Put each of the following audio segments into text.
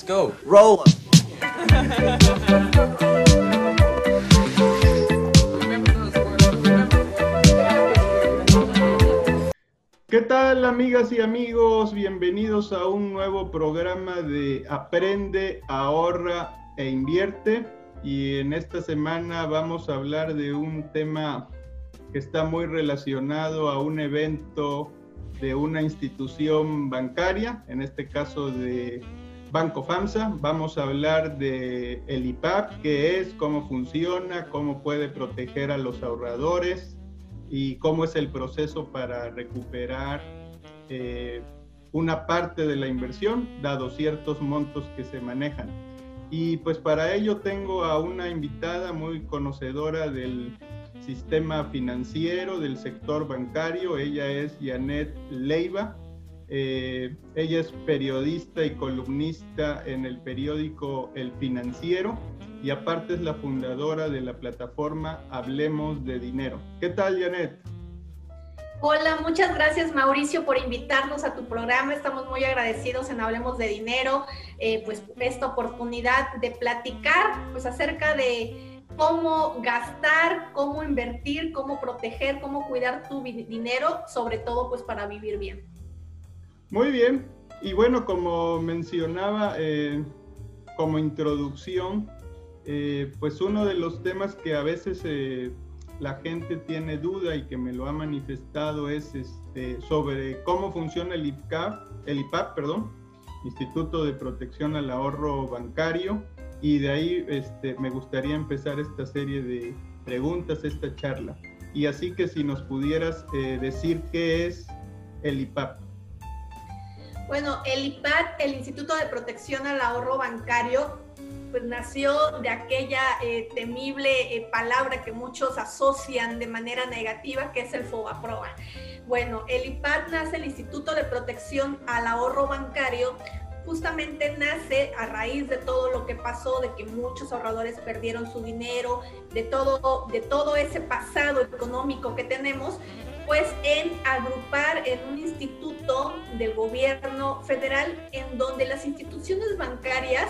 Let's go. Roll. ¿Qué tal amigas y amigos? Bienvenidos a un nuevo programa de Aprende, ahorra e invierte. Y en esta semana vamos a hablar de un tema que está muy relacionado a un evento de una institución bancaria, en este caso de Banco FAMSA. Vamos a hablar de el IPAP, qué es, cómo funciona, cómo puede proteger a los ahorradores y cómo es el proceso para recuperar eh, una parte de la inversión, dado ciertos montos que se manejan. Y pues para ello tengo a una invitada muy conocedora del sistema financiero, del sector bancario. Ella es Janet Leiva. Eh, ella es periodista y columnista en el periódico El Financiero y aparte es la fundadora de la plataforma Hablemos de Dinero. ¿Qué tal, Janet? Hola, muchas gracias Mauricio por invitarnos a tu programa. Estamos muy agradecidos en Hablemos de Dinero, eh, pues esta oportunidad de platicar pues acerca de cómo gastar, cómo invertir, cómo proteger, cómo cuidar tu dinero, sobre todo pues para vivir bien. Muy bien. Y bueno, como mencionaba eh, como introducción, eh, pues uno de los temas que a veces eh, la gente tiene duda y que me lo ha manifestado es este, sobre cómo funciona el IPAP, el IPAP, perdón, Instituto de Protección al Ahorro Bancario, y de ahí este, me gustaría empezar esta serie de preguntas, esta charla. Y así que si nos pudieras decir qué es el IPAP. Bueno, el IPAD, el Instituto de Protección al Ahorro Bancario, pues nació de aquella eh, temible eh, palabra que muchos asocian de manera negativa, que es el FOBAPROA. Bueno, el IPAD nace, el Instituto de Protección al Ahorro Bancario, justamente nace a raíz de todo lo que pasó, de que muchos ahorradores perdieron su dinero, de todo, de todo ese pasado económico que tenemos, pues en agrupar en un instituto del gobierno federal en donde las instituciones bancarias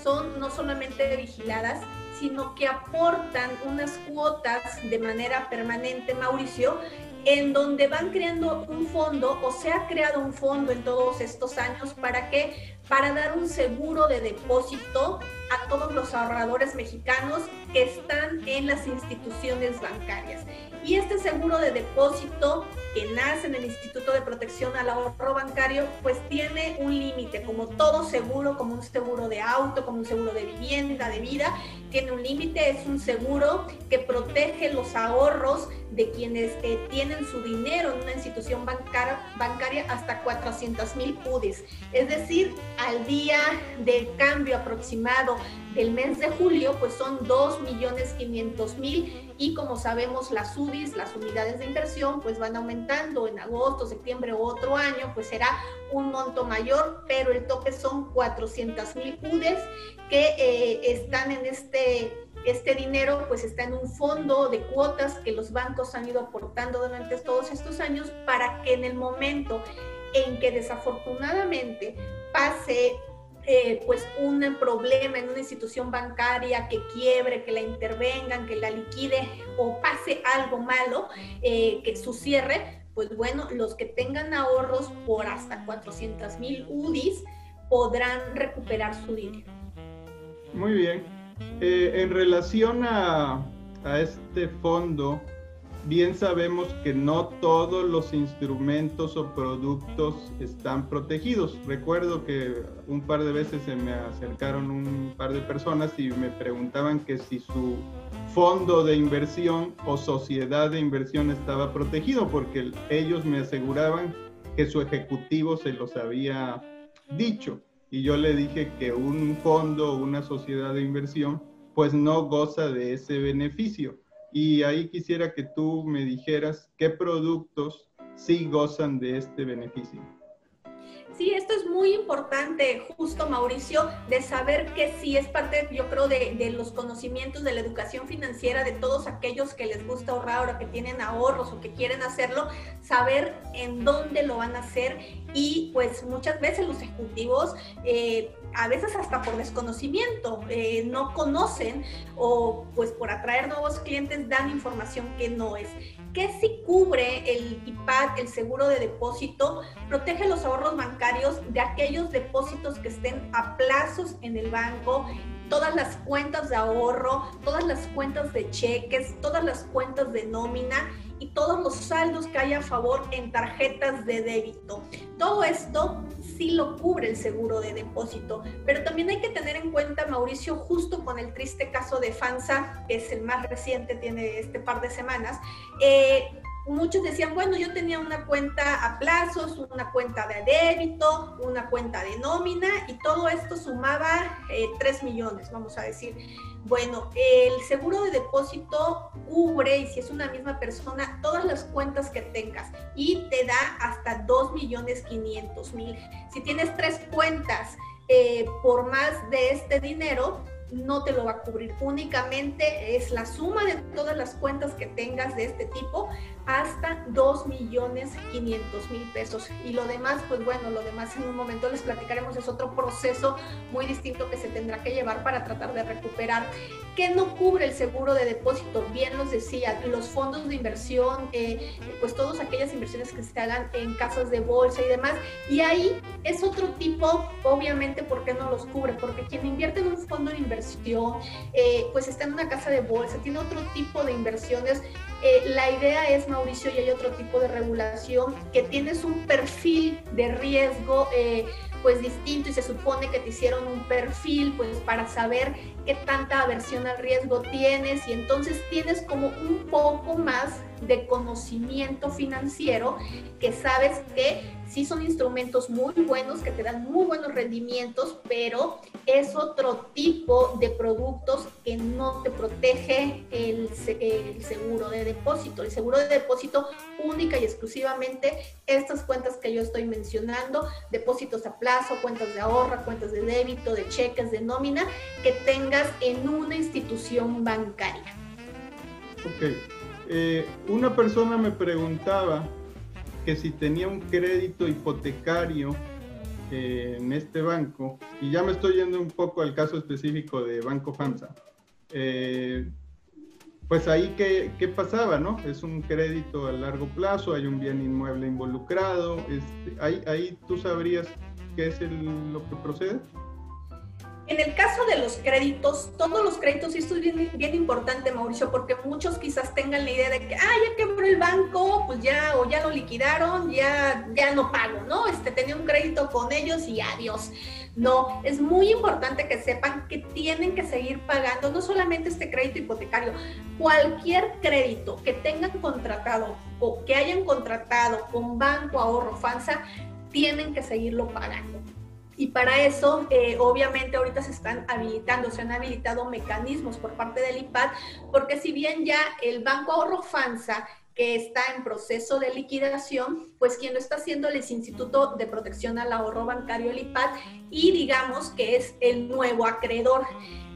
son no solamente vigiladas, sino que aportan unas cuotas de manera permanente, Mauricio, en donde van creando un fondo o se ha creado un fondo en todos estos años para que para dar un seguro de depósito a todos los ahorradores mexicanos que están en las instituciones bancarias. Y este seguro de depósito que nace en el Instituto de Protección al Ahorro Bancario, pues tiene un límite, como todo seguro, como un seguro de auto, como un seguro de vivienda, de vida, tiene un límite, es un seguro que protege los ahorros de quienes eh, tienen su dinero en una institución bancaria, hasta 400 mil UDIs. Es decir, al día de cambio aproximado del mes de julio, pues son 2 millones 500 mil y como sabemos las UDIs, las unidades de inversión, pues van aumentando en agosto, septiembre o otro año, pues será un monto mayor, pero el tope son 400 mil UDIs que eh, están en este este dinero pues está en un fondo de cuotas que los bancos han ido aportando durante todos estos años para que en el momento en que desafortunadamente pase eh, pues un problema en una institución bancaria que quiebre, que la intervengan, que la liquide o pase algo malo, eh, que su cierre, pues bueno, los que tengan ahorros por hasta 400 mil UDIs podrán recuperar su dinero. Muy bien. Eh, en relación a, a este fondo, bien sabemos que no todos los instrumentos o productos están protegidos. Recuerdo que un par de veces se me acercaron un par de personas y me preguntaban que si su fondo de inversión o sociedad de inversión estaba protegido, porque ellos me aseguraban que su ejecutivo se los había dicho. Y yo le dije que un fondo o una sociedad de inversión pues no goza de ese beneficio y ahí quisiera que tú me dijeras qué productos sí gozan de este beneficio. Sí, esto es muy importante, justo Mauricio, de saber que sí es parte, yo creo, de, de, los conocimientos de la educación financiera de todos aquellos que les gusta ahorrar o que tienen ahorros o que quieren hacerlo, saber en dónde lo van a hacer y pues muchas veces los ejecutivos eh, a veces hasta por desconocimiento, eh, no conocen o pues por atraer nuevos clientes dan información que no es. ¿Qué si cubre el IPAD, el seguro de depósito? Protege los ahorros bancarios de aquellos depósitos que estén a plazos en el banco, todas las cuentas de ahorro, todas las cuentas de cheques, todas las cuentas de nómina y todos los saldos que hay a favor en tarjetas de débito. Todo esto sí lo cubre el seguro de depósito, pero también hay que tener en cuenta, Mauricio, justo con el triste caso de FANSA, que es el más reciente, tiene este par de semanas, eh, muchos decían, bueno, yo tenía una cuenta a plazos, una cuenta de débito, una cuenta de nómina y todo esto sumaba eh, 3 millones, vamos a decir. Bueno, el seguro de depósito cubre, y si es una misma persona, todas las cuentas que tengas y te da hasta 2 millones 500 mil. Si tienes tres cuentas eh, por más de este dinero, no te lo va a cubrir. Únicamente es la suma de todas las cuentas que tengas de este tipo hasta 2 millones 500 mil pesos. Y lo demás, pues bueno, lo demás en un momento les platicaremos, es otro proceso muy distinto que se tendrá que llevar para tratar de recuperar. ¿Qué no cubre el seguro de depósito? Bien nos decía, los fondos de inversión, eh, pues todas aquellas inversiones que se hagan en casas de bolsa y demás. Y ahí es otro tipo, obviamente, ¿por qué no los cubre? Porque quien invierte en un fondo de inversión, eh, pues está en una casa de bolsa, tiene otro tipo de inversiones eh, la idea es, Mauricio, y hay otro tipo de regulación, que tienes un perfil de riesgo pues distinto y se supone que te hicieron un perfil pues para saber qué tanta aversión al riesgo tienes y entonces tienes como un poco más de conocimiento financiero que sabes que sí son instrumentos muy buenos, que te dan muy buenos rendimientos, pero es otro tipo de productos que no te protege el, seguro de depósito. El seguro de depósito única y exclusivamente estas cuentas que yo estoy mencionando, depósitos a plazo, cuentas de ahorro, cuentas de débito, de cheques, de nómina, que tengas en una institución bancaria. Ok. Eh, una persona me preguntaba que si tenía un crédito hipotecario eh, en este banco, y ya me estoy yendo un poco al caso específico de Banco FAMSA, eh, pues ahí ¿qué, qué, pasaba, ¿no? Es un crédito a largo plazo, hay un bien inmueble involucrado, este, ahí, ahí tú sabrías qué es lo que procede. En el caso de los créditos, todos los créditos, y esto es bien, bien, importante, Mauricio, porque muchos quizás tengan la idea de que, ah, ya quebró el banco, pues ya, o ya lo liquidaron, ya, ya no pago, ¿no? Este, tenía un crédito con ellos y adiós. No, es muy importante que sepan que tienen que seguir pagando, no solamente este crédito hipotecario, cualquier crédito que tengan contratado o que hayan contratado con Banco Ahorro FANSA, tienen que seguirlo pagando. Y para eso, eh, obviamente, ahorita se están habilitando, se han habilitado mecanismos por parte del IPAD, porque si bien ya el Banco Ahorro FANSA que está en proceso de liquidación, pues quien lo está haciendo es el Instituto de Protección al Ahorro Bancario, el IPAD, y digamos que es el nuevo acreedor.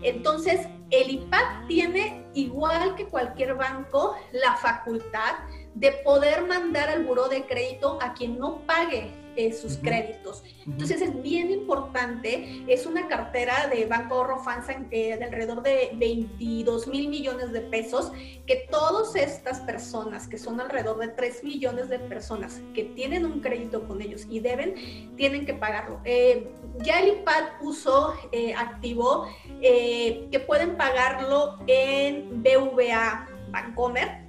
Entonces, el IPAD tiene, igual que cualquier banco, la facultad de poder mandar al buró de crédito a quien no pague eh, sus créditos. Entonces es bien importante, es una cartera de Banco Ahorro Fansa eh, de alrededor de 22 mil millones de pesos, que todas estas personas, que son alrededor de 3 millones de personas que tienen un crédito con ellos y deben, tienen que pagarlo. Eh, ya el IPAD puso, activó que pueden pagarlo en BVA Bancomer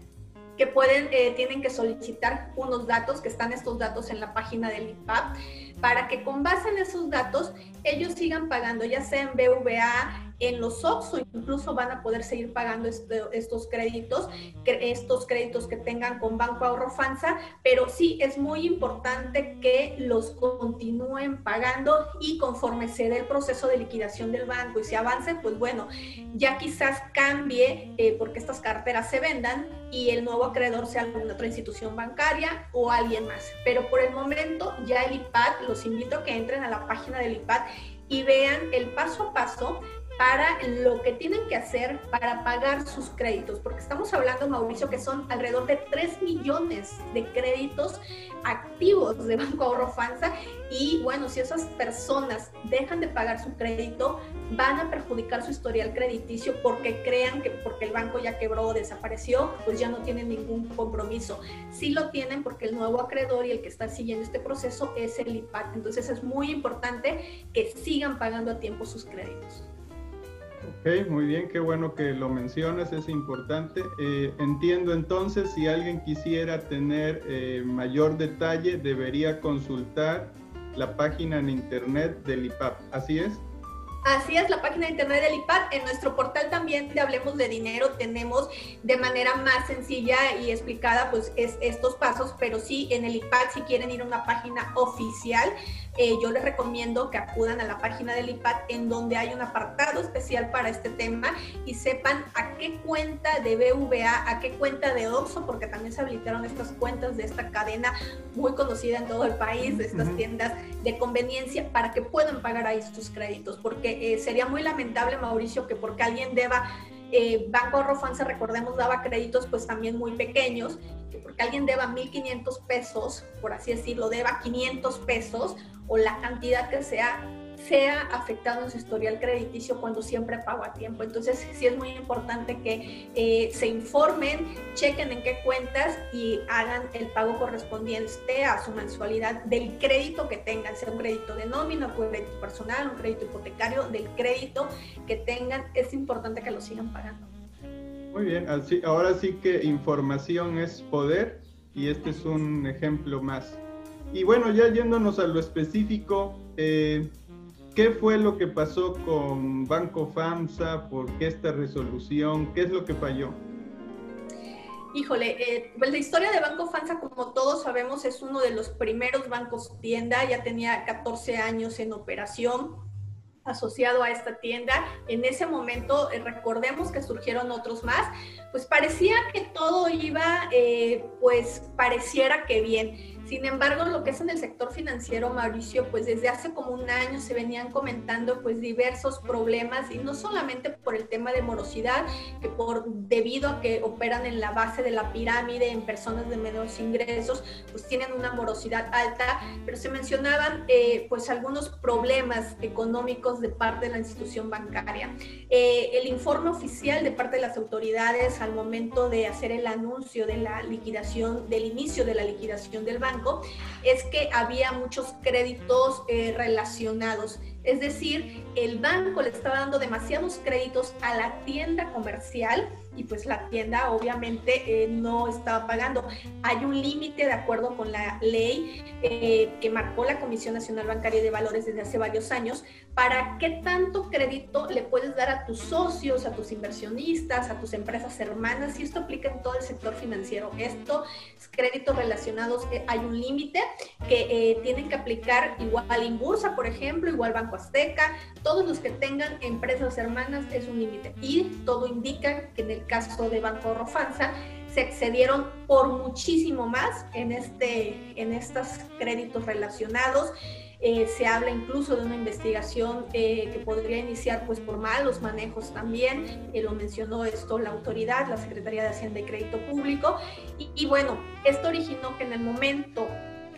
que pueden, eh, tienen que solicitar unos datos, que están estos datos en la página del IPAP, para que con base en esos datos ellos sigan pagando, ya sea en BVA, en los OXXO incluso van a poder seguir pagando estos créditos, estos créditos que tengan con Banco Ahorro FANSA, pero sí es muy importante que los continúen pagando y conforme se dé el proceso de liquidación del banco y se avance, pues bueno, ya quizás cambie eh, porque estas carteras se vendan y el nuevo acreedor sea alguna otra institución bancaria o alguien más. Pero por el momento ya el IPAD, los invito a que entren a la página del IPAD y vean el paso a paso para lo que tienen que hacer para pagar sus créditos, porque estamos hablando, Mauricio, que son alrededor de 3 millones de créditos activos de Banco Ahorro FANSA y bueno, si esas personas dejan de pagar su crédito, van a perjudicar su historial crediticio porque crean que porque el banco ya quebró o desapareció, pues ya no tienen ningún compromiso. Sí lo tienen porque el nuevo acreedor y el que está siguiendo este proceso es el IPAC. Entonces es muy importante que sigan pagando a tiempo sus créditos. Ok, muy bien, qué bueno que lo mencionas, es importante. Eh, entiendo entonces, si alguien quisiera tener eh, mayor detalle, debería consultar la página en internet del IPAP, ¿así es? Así es, la página de internet del IPAD. En nuestro portal también de Hablemos de Dinero tenemos de manera más sencilla y explicada pues es estos pasos, pero sí en el IPAD si quieren ir a una página oficial, eh, yo les recomiendo que acudan a la página del IPAD en donde hay un apartado especial para este tema y sepan a qué cuenta de BVA, a qué cuenta de OXO, porque también se habilitaron estas cuentas de esta cadena muy conocida en todo el país, de estas tiendas de conveniencia, para que puedan pagar ahí sus créditos, porque eh, sería muy lamentable, Mauricio, que porque alguien deba eh, Banco Arrofanza, recordemos, daba créditos pues también muy pequeños, que porque alguien deba 1.500 pesos, por así decirlo, deba 500 pesos o la cantidad que sea, sea afectado en su historial crediticio cuando siempre pago a tiempo. Entonces sí es muy importante que eh, se informen, chequen en qué cuentas y hagan el pago correspondiente a su mensualidad del crédito que tengan, sea un crédito de nómina, un crédito personal, un crédito hipotecario, del crédito que tengan. Es importante que lo sigan pagando. Muy bien, así, ahora sí que información es poder y este es un ejemplo más. Y bueno, ya yéndonos a lo específico, eh, ¿qué fue lo que pasó con Banco FAMSA? ¿Por qué esta resolución? ¿Qué es lo que falló? Híjole, eh, pues la historia de Banco FAMSA, como todos sabemos, es uno de los primeros bancos tienda, ya tenía 14 años en operación asociado a esta tienda. En ese momento, eh, recordemos que surgieron otros más, pues parecía que todo iba, pues pareciera que bien. Sin embargo, lo que es en el sector financiero, Mauricio, pues desde hace como un año se venían comentando pues diversos problemas y no solamente por el tema de morosidad, que por debido a que operan en la base de la pirámide en personas de menores ingresos, pues tienen una morosidad alta, pero se mencionaban eh, pues algunos problemas económicos de parte de la institución bancaria. Eh, el informe oficial de parte de las autoridades al momento de hacer el anuncio de la liquidación, del inicio de la liquidación del banco, es que había muchos créditos eh, relacionados. Es decir, el banco le estaba dando demasiados créditos a la tienda comercial y pues la tienda obviamente eh, no estaba pagando. Hay un límite de acuerdo con la ley eh, que marcó la Comisión Nacional Bancaria de Valores desde hace varios años para qué tanto crédito le puedes dar a tus socios, a tus inversionistas, a tus empresas hermanas y esto aplica en todo el sector financiero. Estos créditos relacionados, eh, hay un límite que tienen que aplicar igual Inbursa, por ejemplo, igual Banco Azteca, todos los que tengan empresas hermanas es un límite y todo indica que en el caso de Banco Rofanza, se excedieron por muchísimo más en, este, en estos créditos relacionados. Eh, se habla incluso de una investigación eh, que podría iniciar pues por malos manejos también, eh, lo mencionó esto la autoridad, la Secretaría de Hacienda y Crédito Público, y, y bueno, esto originó que en el momento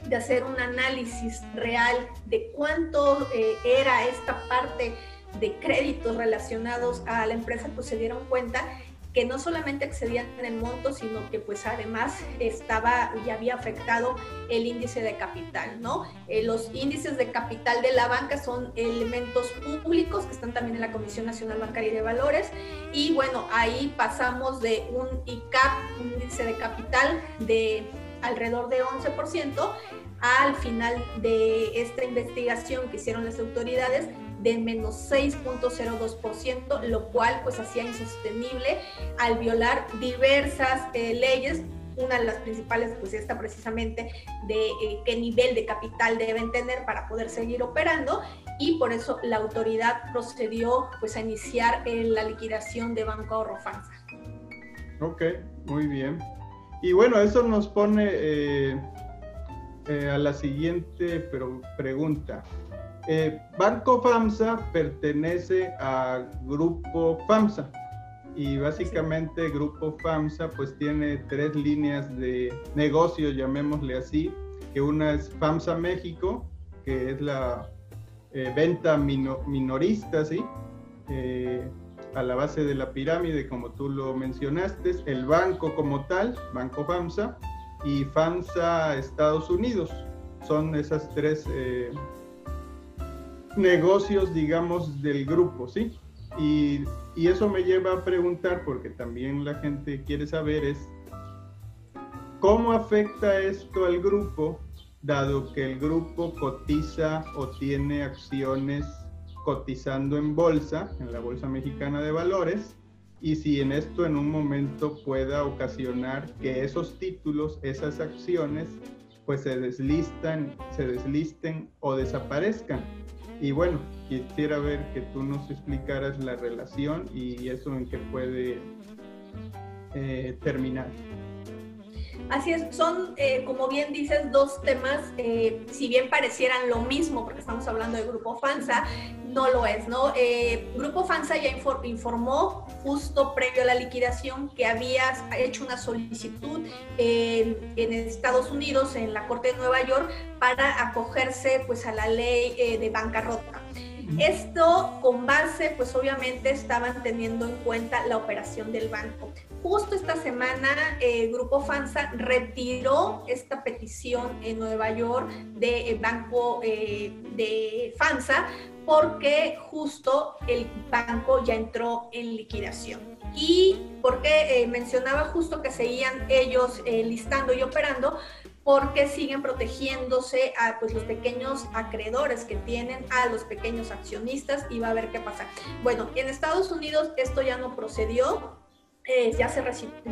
de hacer un análisis real de cuánto era esta parte de créditos relacionados a la empresa, pues se dieron cuenta que no solamente excedían el monto, sino que pues además estaba y había afectado el índice de capital, ¿no? Eh, los índices de capital de la banca son elementos públicos que están también en la Comisión Nacional Bancaria de Valores y bueno, ahí pasamos de un ICAP, un índice de capital de alrededor de 11% al final de esta investigación que hicieron las autoridades de menos 6.02%, lo cual pues hacía insostenible al violar diversas eh, leyes. Una de las principales pues está precisamente de eh, qué nivel de capital deben tener para poder seguir operando y por eso la autoridad procedió pues a iniciar eh, la liquidación de Banco Ahorro FANSA. Ok, muy bien. Y bueno, eso nos pone a la siguiente pregunta. Eh, Banco FAMSA pertenece a Grupo FAMSA y básicamente Grupo FAMSA pues tiene tres líneas de negocio, llamémosle así, que una es FAMSA México, que es la eh, venta minorista, ¿sí? Eh, a la base de la pirámide, como tú lo mencionaste, el banco como tal, Banco FAMSA, y FAMSA Estados Unidos. Son esas tres eh, negocios, digamos, del grupo, ¿sí? Y, y, eso me lleva a preguntar, porque también la gente quiere saber, es cómo afecta esto al grupo, dado que el grupo cotiza o tiene acciones cotizando en bolsa, en la Bolsa Mexicana de Valores, y si en esto en un momento pueda ocasionar que esos títulos, esas acciones, pues se deslistan, se deslisten o desaparezcan. Y bueno, quisiera ver que tú nos explicaras la relación y eso en qué puede eh, terminar. Así es, son, eh, como bien dices, dos temas, eh, si bien parecieran lo mismo, porque estamos hablando de Grupo FANSA, no lo es, ¿no? Eh, Grupo FANSA ya informó justo previo a la liquidación que había hecho una solicitud en Estados Unidos, en la Corte de Nueva York, para acogerse pues a la ley de bancarrota. Esto con base, pues obviamente estaban teniendo en cuenta la operación del banco. Justo esta semana, el eh, Grupo FANSA retiró esta petición en Nueva York del eh, banco eh, de FANSA porque justo el banco ya entró en liquidación. Y porque mencionaba justo que seguían ellos listando y operando, porque siguen protegiéndose a pues, los pequeños acreedores que tienen, a los pequeños accionistas y va a ver qué pasa. Bueno, en Estados Unidos esto ya no procedió, eh, ya, se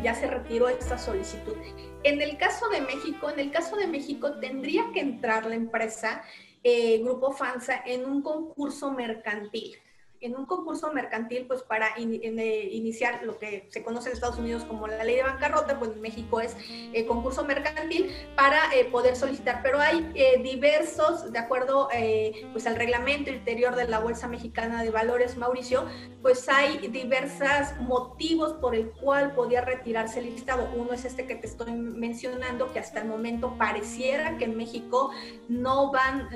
ya se retiró esta solicitud. En el caso de México, en el caso de México tendría que entrar la empresa eh, Grupo FANSA en un concurso mercantil en un concurso mercantil, pues para eh, iniciar lo que se conoce en Estados Unidos como la ley de bancarrota, pues en México es eh, concurso mercantil para eh, poder solicitar. Pero hay diversos, de acuerdo pues al reglamento interior de la Bolsa Mexicana de Valores, Mauricio, pues hay diversos motivos por el cual podía retirarse el listado. Uno es este que te estoy mencionando, que hasta el momento pareciera que en México no van,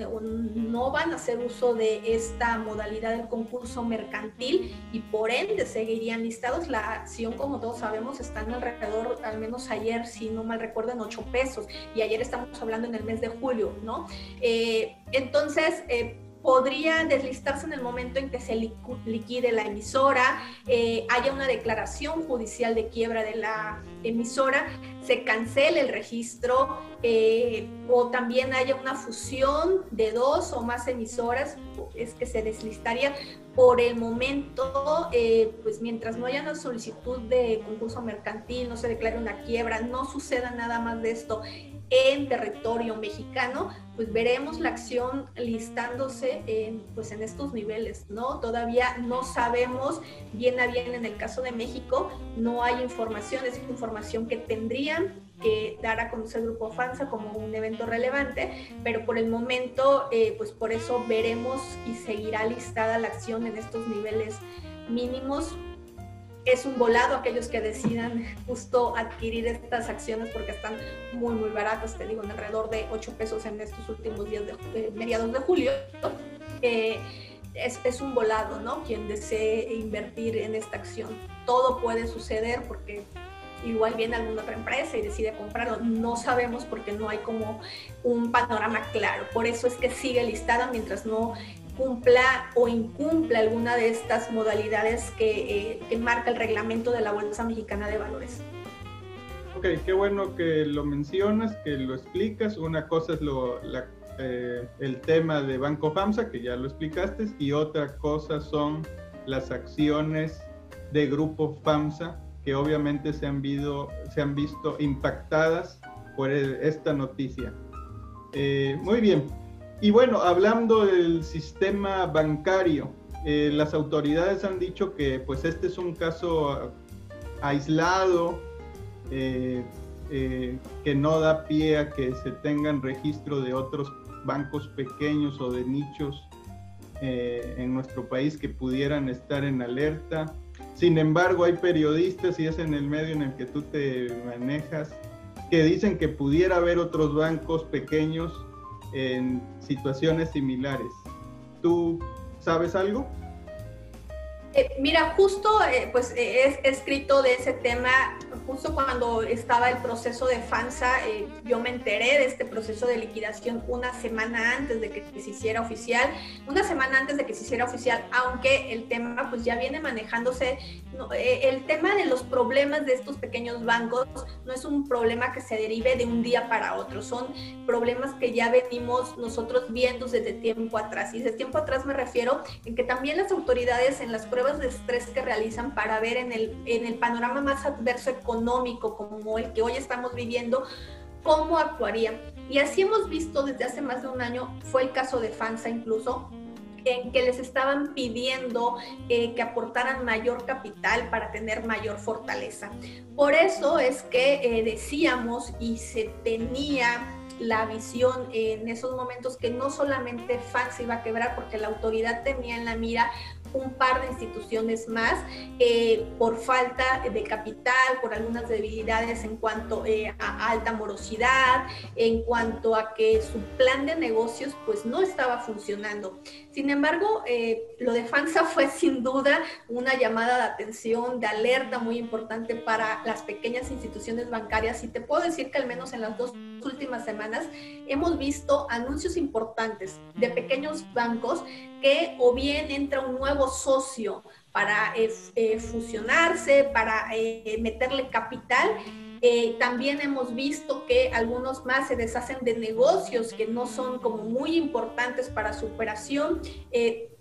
no van a hacer uso de esta modalidad del concurso mercantil y por ende seguirían listados. La acción, como todos sabemos, están alrededor, al menos ayer, si no mal recuerdo, en 8 pesos y ayer estamos hablando en el mes de julio, ¿no? Eh, entonces, eh, podría deslistarse en el momento en que se liquide la emisora, eh, haya una declaración judicial de quiebra de la emisora, se cancele el registro o también haya una fusión de dos o más emisoras, es que se deslistaría. Por el momento, eh, pues mientras no haya una solicitud de concurso mercantil, no se declare una quiebra, no suceda nada más de esto en territorio mexicano, pues veremos la acción listándose en, pues en estos niveles, ¿no? Todavía no sabemos bien a bien en el caso de México, no hay información, es información que tendrían que dar a conocer Grupo FANSA como un evento relevante, pero por el momento, eh, pues por eso veremos y seguirá listada la acción en estos niveles mínimos es un volado aquellos que decidan justo adquirir estas acciones porque están muy, muy baratas, te digo, en alrededor de 8 pesos en estos últimos días de, mediados de julio. Eh, es, es, un volado, ¿no? Quien desee invertir en esta acción. Todo puede suceder porque igual viene alguna otra empresa y decide comprarlo. No sabemos porque no hay como un panorama claro. Por eso es que sigue listada mientras no cumpla o incumpla alguna de estas modalidades que, eh, marca el reglamento de la Bolsa Mexicana de Valores. Ok, qué bueno que lo mencionas, que lo explicas. Una cosa es lo, eh, el tema de Banco FAMSA, que ya lo explicaste, y otra cosa son las acciones de Grupo FAMSA, que obviamente se han, visto impactadas por esta noticia. Eh, muy bien, y bueno, hablando del sistema bancario, eh, las autoridades han dicho que pues este es un caso aislado, eh, que no da pie a que se tengan registro de otros bancos pequeños o de nichos en nuestro país que pudieran estar en alerta. Sin embargo, hay periodistas, y es en el medio en el que tú te manejas, que dicen que pudiera haber otros bancos pequeños en situaciones similares. ¿Tú sabes algo? Eh, mira, justo eh, pues he escrito de ese tema justo cuando estaba el proceso de FANSA, eh, yo me enteré de este proceso de liquidación una semana antes de que se hiciera oficial, una semana antes de que se hiciera oficial, aunque el tema pues ya viene manejándose, eh, el tema de los problemas de estos pequeños bancos no es un problema que se derive de un día para otro, son problemas que ya venimos nosotros viendo desde tiempo atrás. Y desde tiempo atrás me refiero en que también las autoridades en las pruebas de estrés que realizan para ver en el, en el panorama más adverso económico, como el que hoy estamos viviendo, ¿cómo actuarían? Y así hemos visto desde hace más de un año, fue el caso de FANSA incluso, en que les estaban pidiendo eh, que aportaran mayor capital para tener mayor fortaleza. Por eso es que eh, decíamos y se tenía la visión en esos momentos que no solamente FANSA iba a quebrar porque la autoridad tenía en la mira un par de instituciones más eh, por falta de capital, por algunas debilidades en cuanto eh, a alta morosidad, en cuanto a que su plan de negocios pues no estaba funcionando. Sin embargo, eh, lo de FANSA fue sin duda una llamada de atención, de alerta muy importante para las pequeñas instituciones bancarias y te puedo decir que al menos en las dos últimas semanas hemos visto anuncios importantes de pequeños bancos que o bien entra un nuevo socio para eh, eh, fusionarse, para meterle capital. También hemos visto que algunos más se deshacen de negocios que no son como muy importantes para su operación.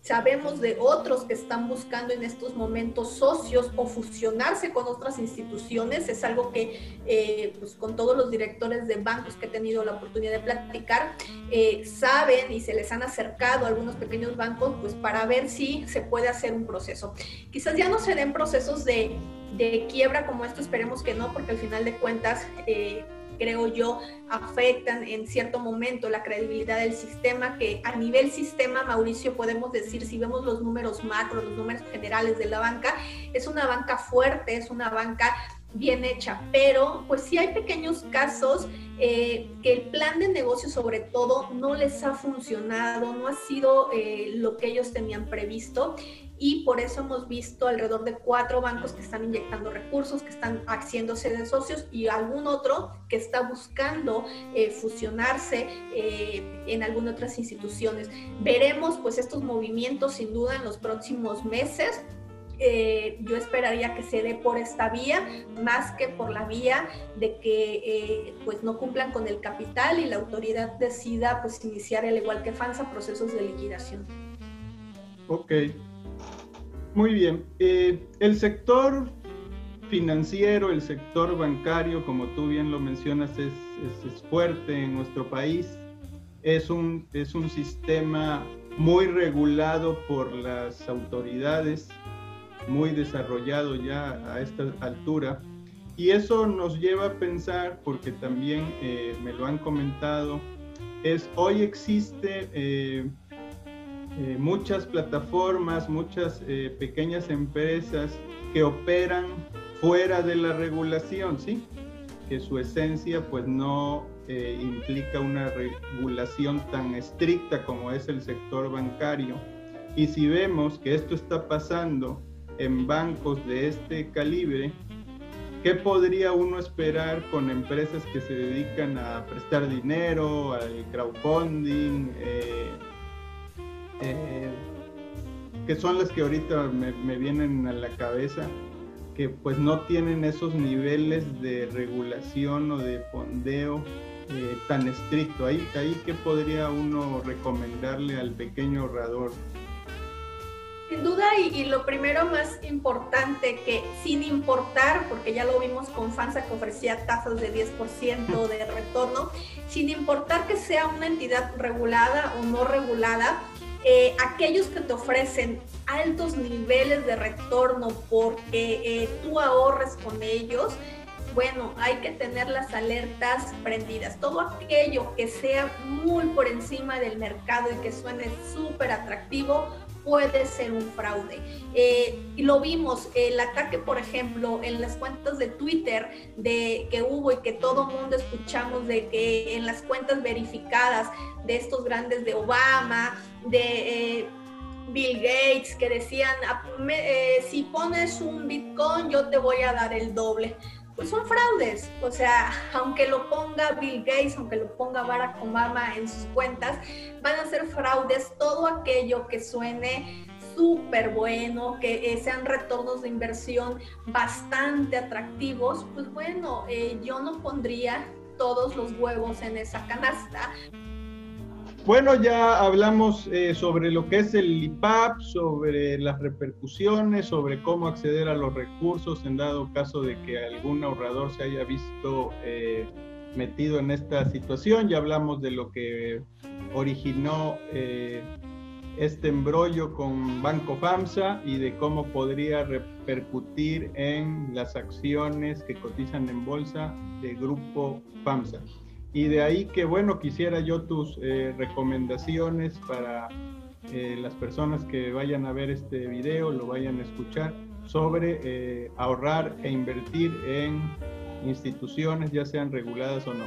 Sabemos de otros que están buscando en estos momentos socios o fusionarse con otras instituciones. Es algo que eh, pues con todos los directores de bancos que he tenido la oportunidad de platicar, eh, saben y se les han acercado a algunos pequeños bancos pues para ver si se puede hacer un proceso. Quizás ya no se den procesos de, de quiebra como esto, esperemos que no, porque al final de cuentas... Eh, creo yo, afectan en cierto momento la credibilidad del sistema, que a nivel sistema, Mauricio, podemos decir, si vemos los números macro, los números generales de la banca, es una banca fuerte, es una banca bien hecha, pero pues sí hay pequeños casos eh, que el plan de negocio sobre todo no les ha funcionado, no ha sido eh, lo que ellos tenían previsto y por eso hemos visto alrededor de cuatro bancos que están inyectando recursos, que están haciéndose de socios y algún otro que está buscando eh, fusionarse eh, en algunas otras instituciones. Veremos pues estos movimientos sin duda en los próximos meses. Eh, yo esperaría que se dé por esta vía más que por la vía de que pues no cumplan con el capital y la autoridad decida pues iniciar al igual que FANSA procesos de liquidación. Ok, muy bien. Eh, el sector financiero, el sector bancario, como tú bien lo mencionas, es, fuerte en nuestro país. Es un, es un sistema muy regulado por las autoridades, muy desarrollado ya a esta altura. Y eso nos lleva a pensar, porque también eh, me lo han comentado, es hoy existe eh, eh, muchas plataformas, muchas eh, pequeñas empresas que operan fuera de la regulación, ¿sí? Que su esencia pues no eh, implica una regulación tan estricta como es el sector bancario. Y si vemos que esto está pasando en bancos de este calibre, ¿qué podría uno esperar con empresas que se dedican a prestar dinero, al crowdfunding? Eh, que son las que ahorita me, vienen a la cabeza, que pues no tienen esos niveles de regulación o de fondeo eh, tan estricto. Ahí, ahí ¿qué podría uno recomendarle al pequeño ahorrador? Sin duda, y, lo primero más importante, que sin importar, porque ya lo vimos con FANSA que ofrecía tasas de 10% de retorno, sin importar que sea una entidad regulada o no regulada, eh, aquellos que te ofrecen altos niveles de retorno porque eh, tú ahorres con ellos, bueno, hay que tener las alertas prendidas. Todo aquello que sea muy por encima del mercado y que suene súper atractivo, puede ser un fraude. Eh, y lo vimos, el ataque, por ejemplo, en las cuentas de Twitter de que hubo y que todo mundo escuchamos de que en las cuentas verificadas de estos grandes de Obama, de eh, Bill Gates, que decían, ah, eh, si pones un Bitcoin, yo te voy a dar el doble pues son fraudes. O sea, aunque lo ponga Bill Gates, aunque lo ponga Barack Obama en sus cuentas, van a ser fraudes todo aquello que suene súper bueno, que eh, sean retornos de inversión bastante atractivos, pues bueno, eh, yo no pondría todos los huevos en esa canasta. Bueno, ya hablamos eh, sobre lo que es el IPAP, sobre las repercusiones, sobre cómo acceder a los recursos en dado caso de que algún ahorrador se haya visto eh, metido en esta situación. Ya hablamos de lo que originó eh, este embrollo con Banco FAMSA y de cómo podría repercutir en las acciones que cotizan en bolsa de Grupo FAMSA. Y de ahí que, bueno, quisiera yo tus eh, recomendaciones para eh, las personas que vayan a ver este video, lo vayan a escuchar, sobre eh, ahorrar e invertir en instituciones, ya sean reguladas o no.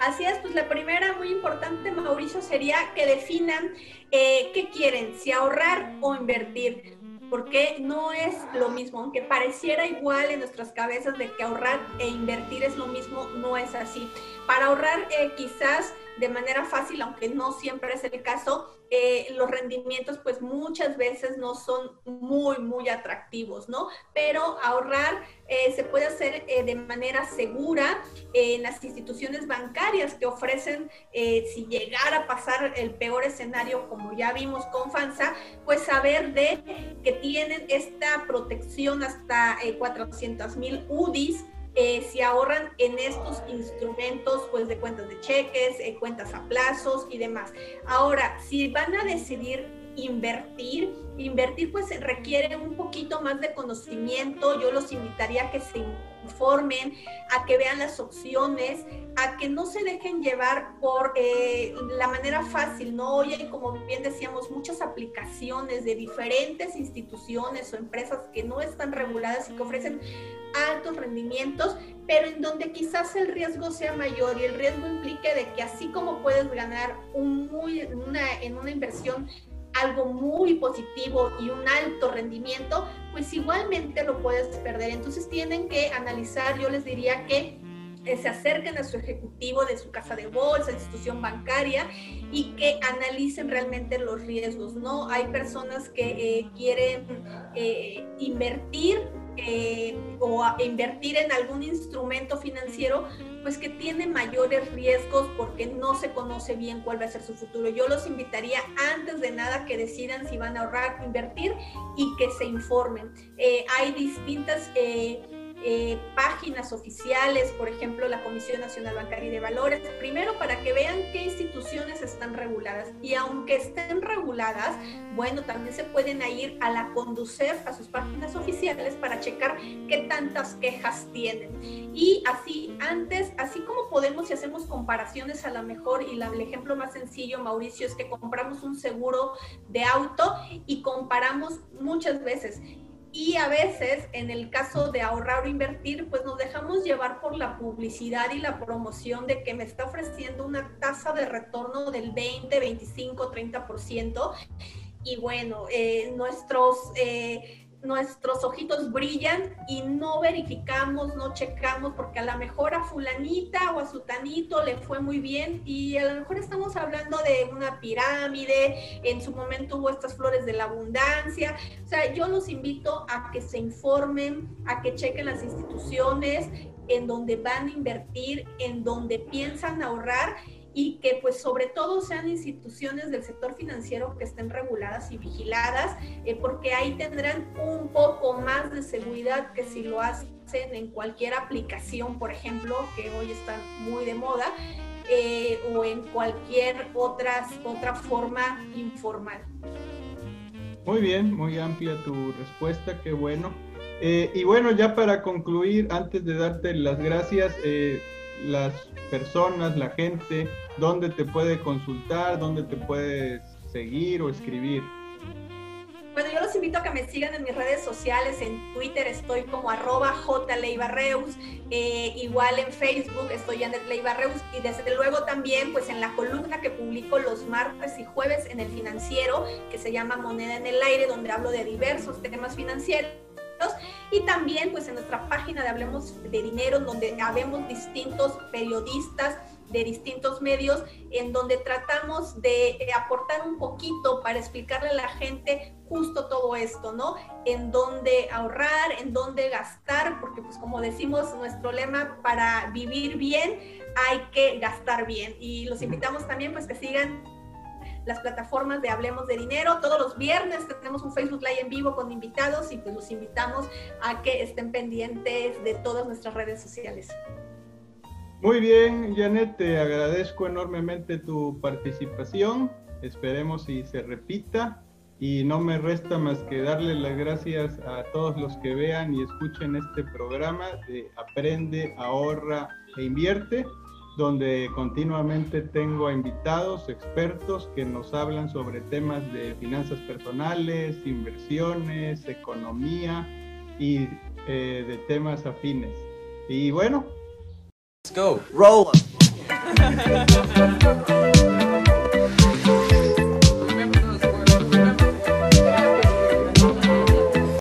Así es, pues la primera muy importante, Mauricio, sería que definan qué quieren, si ahorrar o invertir porque no es lo mismo, aunque pareciera igual en nuestras cabezas de que ahorrar e invertir es lo mismo, no es así. Para ahorrar eh, quizás de manera fácil, aunque no siempre es el caso, eh, los rendimientos pues muchas veces no son muy, muy atractivos, ¿no? Pero ahorrar eh, se puede hacer eh, de manera segura en las instituciones bancarias que ofrecen, si llegara a pasar el peor escenario, como ya vimos con FANSA, pues saber de que tienen esta protección hasta 400 mil UDIs eh, si ahorran en estos instrumentos pues de cuentas de cheques, eh, cuentas a plazos y demás. Ahora, si van a decidir invertir, invertir pues requiere un poquito más de conocimiento. Yo los invitaría a que se informen, a que vean las opciones, a que no se dejen llevar por eh, la manera fácil, ¿no? Hoy hay, como bien decíamos, muchas aplicaciones de diferentes instituciones o empresas que no están reguladas y que ofrecen altos rendimientos, pero en donde quizás el riesgo sea mayor y el riesgo implique de que así como puedes ganar un muy, una, en una inversión algo muy positivo y un alto rendimiento, pues igualmente lo puedes perder. Entonces tienen que analizar, yo les diría que eh, se acerquen a su ejecutivo de su casa de bolsa, institución bancaria y que analicen realmente los riesgos, ¿no? Hay personas que eh, quieren eh, invertir eh, o invertir en algún instrumento financiero, pues que tiene mayores riesgos porque no se conoce bien cuál va a ser su futuro. Yo los invitaría antes de nada que decidan si van a ahorrar, invertir y que se informen. Eh, hay distintas... Eh, eh, páginas oficiales, por ejemplo, la Comisión Nacional Bancaria y de Valores, primero para que vean qué instituciones están reguladas. Y aunque estén reguladas, bueno, también se pueden ir a la conducir a sus páginas oficiales para checar qué tantas quejas tienen. Y así, antes, así como podemos y hacemos comparaciones a la mejor, y el ejemplo más sencillo, Mauricio, es que compramos un seguro de auto y comparamos muchas veces y a veces, en el caso de ahorrar o invertir, pues nos dejamos llevar por la publicidad y la promoción de que me está ofreciendo una tasa de retorno del 20, 25, 30%. Y bueno, eh, nuestros... Eh, nuestros ojitos brillan y no verificamos, no checamos, porque a lo mejor a fulanita o a sutanito le fue muy bien y a lo mejor estamos hablando de una pirámide, en su momento hubo estas flores de la abundancia. O sea, yo los invito a que se informen, a que chequen las instituciones en donde van a invertir, en donde piensan ahorrar y que pues sobre todo sean instituciones del sector financiero que estén reguladas y vigiladas, eh, porque ahí tendrán un poco más de seguridad que si lo hacen en cualquier aplicación, por ejemplo, que hoy están muy de moda, eh, o en cualquier otra forma informal. Muy bien, muy amplia tu respuesta, qué bueno. Eh, y bueno, ya para concluir, antes de darte las gracias, eh, las personas, la gente, ¿dónde te puede consultar? ¿Dónde te puedes seguir o escribir? Bueno, yo los invito a que me sigan en mis redes sociales. En Twitter estoy como arroba jleibarreus. Eh, igual en Facebook estoy Janet Leibarreus. Y desde luego también pues en la columna que publico los martes y jueves en el financiero, que se llama Moneda en el Aire, donde hablo de diversos temas financieros y también pues en nuestra página de Hablemos de Dinero, donde habemos distintos periodistas de distintos medios en donde tratamos de eh, aportar un poquito para explicarle a la gente justo todo esto, ¿no? En dónde ahorrar, en dónde gastar, porque pues como decimos nuestro lema, para vivir bien hay que gastar bien. Y los invitamos también pues que sigan las plataformas de Hablemos de Dinero. Todos los viernes tenemos un Facebook Live en vivo con invitados y pues los invitamos a que estén pendientes de todas nuestras redes sociales. Muy bien, Janet, te agradezco enormemente tu participación. Esperemos y se repita. Y no me resta más que darle las gracias a todos los que vean y escuchen este programa de Aprende, ahorra e invierte, donde continuamente tengo a invitados, expertos que nos hablan sobre temas de finanzas personales, inversiones, economía y eh, de temas afines. Y bueno, Let's go. Roll.